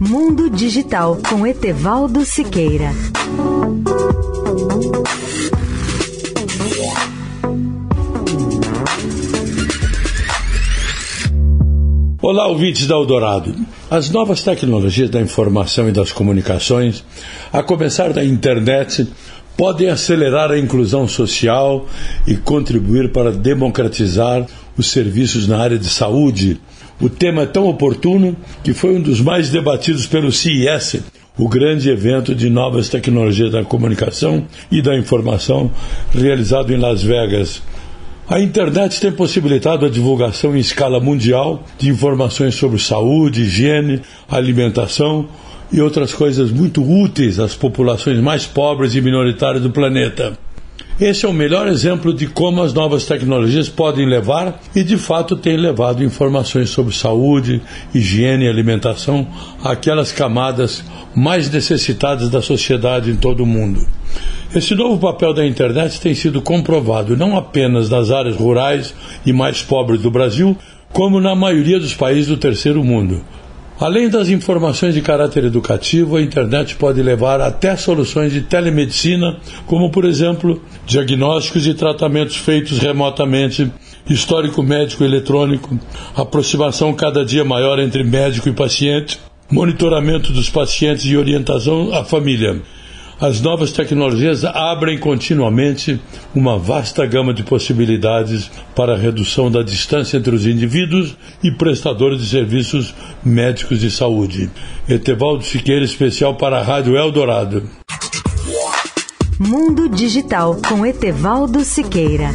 Mundo Digital com Etevaldo Siqueira. Olá, ouvintes da Eldorado. As novas tecnologias da informação e das comunicações, a começar da internet, podem acelerar a inclusão social e contribuir para democratizar os serviços na área de saúde. O tema é tão oportuno que foi um dos mais debatidos pelo CIS, o grande evento de novas tecnologias da comunicação e da informação realizado em Las Vegas. A internet tem possibilitado a divulgação em escala mundial de informações sobre saúde, higiene, alimentação e outras coisas muito úteis às populações mais pobres e minoritárias do planeta. Esse é o melhor exemplo de como as novas tecnologias podem levar e de fato têm levado informações sobre saúde, higiene e alimentação àquelas camadas mais necessitadas da sociedade em todo o mundo. Esse novo papel da internet tem sido comprovado não apenas nas áreas rurais e mais pobres do Brasil, como na maioria dos países do terceiro mundo. Além das informações de caráter educativo, a internet pode levar até soluções de telemedicina, como, por exemplo, diagnósticos e tratamentos feitos remotamente, histórico médico eletrônico, aproximação cada dia maior entre médico e paciente, monitoramento dos pacientes e orientação à família. As novas tecnologias abrem continuamente uma vasta gama de possibilidades para a redução da distância entre os indivíduos e prestadores de serviços médicos de saúde. Etevaldo Siqueira, especial para a Rádio Eldorado. Mundo Digital com Etevaldo Siqueira.